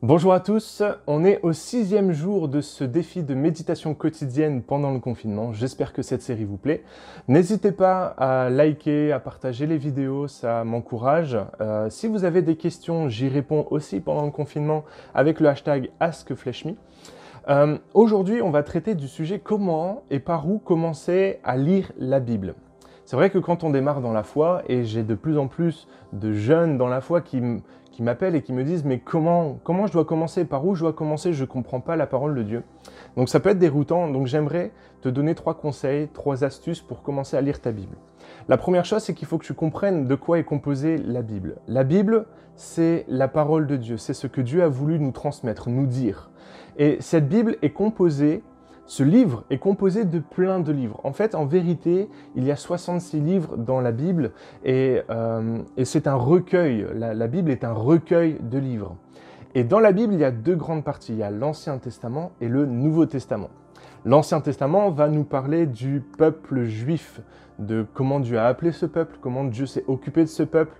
Bonjour à tous, on est au sixième jour de ce défi de méditation quotidienne pendant le confinement. J'espère que cette série vous plaît. N'hésitez pas à liker, à partager les vidéos, ça m'encourage. Euh, si vous avez des questions, j'y réponds aussi pendant le confinement avec le hashtag AskFleshMe. Euh, Aujourd'hui, on va traiter du sujet comment et par où commencer à lire la Bible. C'est vrai que quand on démarre dans la foi, et j'ai de plus en plus de jeunes dans la foi qui, m'appellent et qui me disent mais comment, comment je dois commencer, par où je dois commencer, je ne comprends pas la parole de Dieu. Donc ça peut être déroutant, donc j'aimerais te donner trois conseils, trois astuces pour commencer à lire ta Bible. La première chose, c'est qu'il faut que tu comprennes de quoi est composée la Bible. La Bible, c'est la parole de Dieu, c'est ce que Dieu a voulu nous transmettre, nous dire. Et cette Bible est composée ce livre est composé de plein de livres. En fait, en vérité, il y a 66 livres dans la Bible et, euh, c'est un recueil. La, Bible est un recueil de livres. Et dans la Bible, il y a deux grandes parties. Il y a l'Ancien Testament et le Nouveau Testament. L'Ancien Testament va nous parler du peuple juif, de comment Dieu a appelé ce peuple, comment Dieu s'est occupé de ce peuple,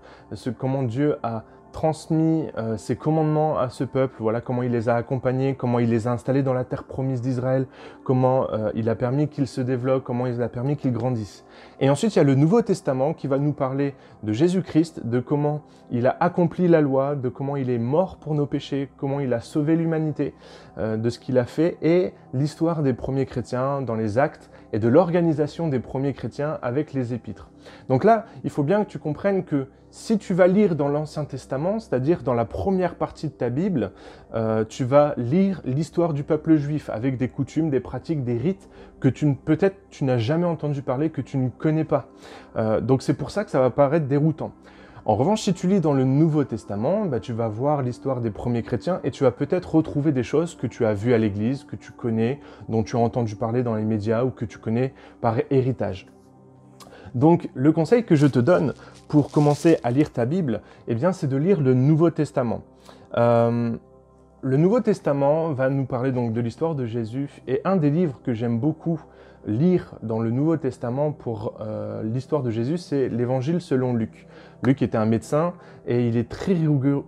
comment Dieu a transmis euh, ses commandements à ce peuple, voilà comment il les a accompagnés, comment il les a installés dans la terre promise d'Israël, comment euh, il a permis qu'ils se développent, comment il a permis qu'ils grandissent. Et ensuite, il y a le Nouveau Testament qui va nous parler de Jésus-Christ, de comment il a accompli la loi, de comment il est mort pour nos péchés, comment il a sauvé l'humanité, euh, de ce qu'il a fait, et l'histoire des premiers chrétiens dans les actes et de l'organisation des premiers chrétiens avec les épîtres. Donc là, il faut bien que tu comprennes que si tu vas lire dans l'Ancien Testament, c'est-à-dire dans la première partie de ta Bible, euh, tu vas lire l'histoire du peuple juif avec des coutumes, des pratiques, des rites que tu peut-être tu n'as jamais entendu parler, que tu ne connais pas. Euh, donc c'est pour ça que ça va paraître déroutant. En revanche, si tu lis dans le Nouveau Testament, bah, tu vas voir l'histoire des premiers chrétiens et tu vas peut-être retrouver des choses que tu as vues à l'église, que tu connais, dont tu as entendu parler dans les médias ou que tu connais par héritage. Donc le conseil que je te donne pour commencer à lire ta Bible, eh bien c'est de lire le Nouveau Testament. Euh, le Nouveau Testament va nous parler donc de l'histoire de Jésus et un des livres que j'aime beaucoup lire dans le Nouveau Testament pour euh, l'histoire de Jésus, c'est l'Évangile selon Luc. Luc était un médecin et il est très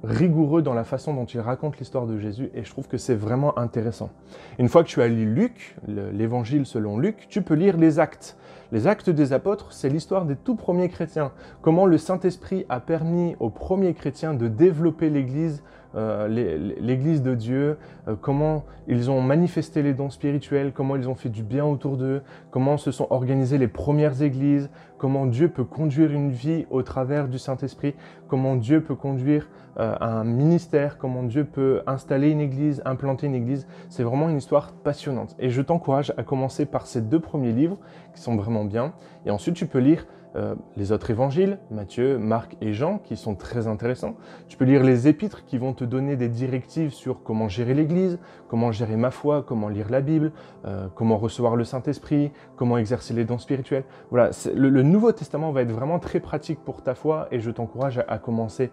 rigoureux dans la façon dont il raconte l'histoire de Jésus et je trouve que c'est vraiment intéressant. Une fois que tu as lu Luc, l'Évangile selon Luc, tu peux lire les actes. Les actes des apôtres, c'est l'histoire des tout premiers chrétiens. Comment le Saint-Esprit a permis aux premiers chrétiens de développer l'Église, euh, l'Église de Dieu, euh, comment ils ont manifesté les dons spirituels, comment ils ont fait du bien autour d'eux, comment se sont organisées les premières églises, comment Dieu peut conduire une vie au travers du Saint-Esprit, comment Dieu peut conduire euh, un ministère, comment Dieu peut installer une église, implanter une église. C'est vraiment une histoire passionnante. Et je t'encourage à commencer par ces deux premiers livres qui sont vraiment bien. Et ensuite, tu peux lire euh, les autres évangiles, Matthieu, Marc et Jean, qui sont très intéressants. Tu peux lire les épîtres qui vont te donner des directives sur comment gérer l'Église, comment gérer ma foi, comment lire la Bible, euh, comment recevoir le Saint-Esprit, comment exercer les dons spirituels. Voilà, le, Nouveau Testament va être vraiment très pratique pour ta foi et je t'encourage à commencer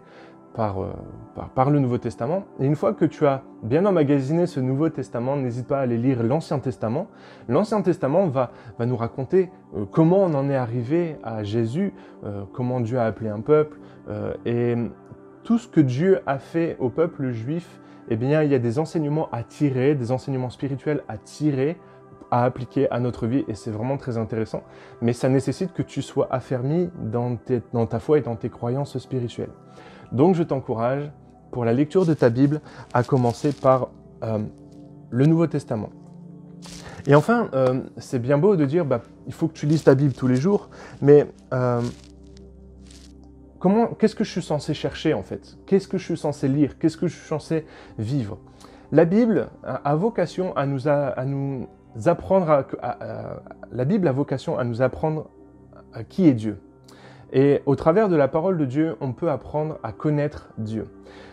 euh, par, le Nouveau Testament. Et une fois que tu as bien emmagasiné ce Nouveau Testament, n'hésite pas à aller lire l'Ancien Testament. L'Ancien Testament va, nous raconter euh, comment on en est arrivé à Jésus, euh, comment Dieu a appelé un peuple, et tout ce que Dieu a fait au peuple juif, eh bien, il y a des enseignements à tirer, des enseignements spirituels à tirer à appliquer à notre vie et c'est vraiment très intéressant. Mais ça nécessite que tu sois affermi dans ta foi et dans tes croyances spirituelles. Donc je t'encourage pour la lecture de ta Bible à commencer par euh, le Nouveau Testament. Et enfin, euh, c'est bien beau de dire, bah, il faut que tu lises ta Bible tous les jours, mais euh, qu'est-ce que je suis censé chercher en fait? Qu'est-ce que je suis censé lire? Qu'est-ce que je suis censé vivre? La Bible a, vocation à nous, à nous apprendre, la Bible a vocation à nous apprendre à qui est Dieu. Et au travers de la parole de Dieu, on peut apprendre à connaître Dieu.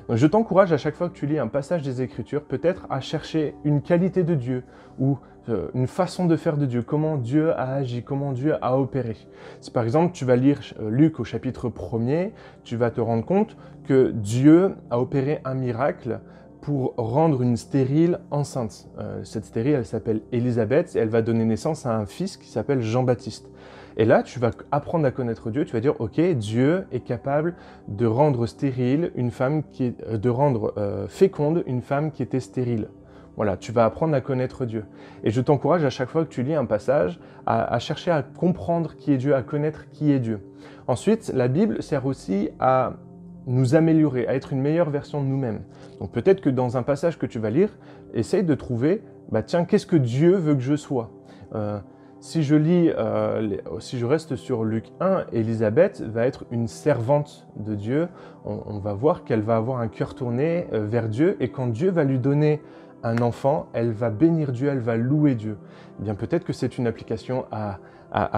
Donc je t'encourage à chaque fois que tu lis un passage des Écritures, peut-être à chercher une qualité de Dieu ou euh, une façon de faire de Dieu, comment Dieu a agi, comment Dieu a opéré. Si par exemple tu vas lire euh, Luc au chapitre 1er, tu vas te rendre compte que Dieu a opéré un miracle pour rendre une stérile enceinte. Euh, cette stérile, elle s'appelle Élisabeth et elle va donner naissance à un fils qui s'appelle Jean-Baptiste. Et là, tu vas apprendre à connaître Dieu, tu vas dire, ok, Dieu est capable de rendre stérile une femme qui est, euh, de rendre euh, féconde une femme qui était stérile. Voilà, tu vas apprendre à connaître Dieu. Et je t'encourage à chaque fois que tu lis un passage à, chercher à comprendre qui est Dieu, à connaître qui est Dieu. Ensuite, la Bible sert aussi à nous améliorer, à être une meilleure version de nous-mêmes. Donc peut-être que dans un passage que tu vas lire, essaye de trouver, bah tiens, qu'est-ce que Dieu veut que je sois? Euh, Si je lis, euh, si je reste sur Luc 1, Élisabeth va être une servante de Dieu. On, va voir qu'elle va avoir un cœur tourné euh, vers Dieu et quand Dieu va lui donner un enfant, elle va bénir Dieu, elle va louer Dieu. Eh bien peut-être que c'est une application à,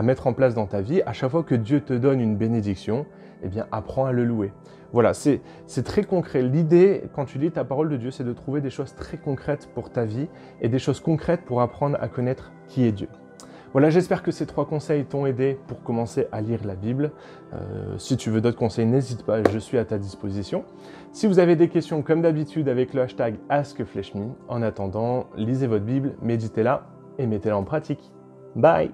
mettre en place dans ta vie. À chaque fois que Dieu te donne une bénédiction, eh bien apprends à le louer. Voilà, c'est très concret. L'idée, quand tu lis ta parole de Dieu, c'est de trouver des choses très concrètes pour ta vie et des choses concrètes pour apprendre à connaître qui est Dieu. Voilà, j'espère que ces trois conseils t'ont aidé pour commencer à lire la Bible. Euh, si tu veux d'autres conseils, n'hésite pas, je suis à ta disposition. Si vous avez des questions, comme d'habitude, avec le hashtag AskFleshMe. En attendant, lisez votre Bible, méditez-la et mettez-la en pratique. Bye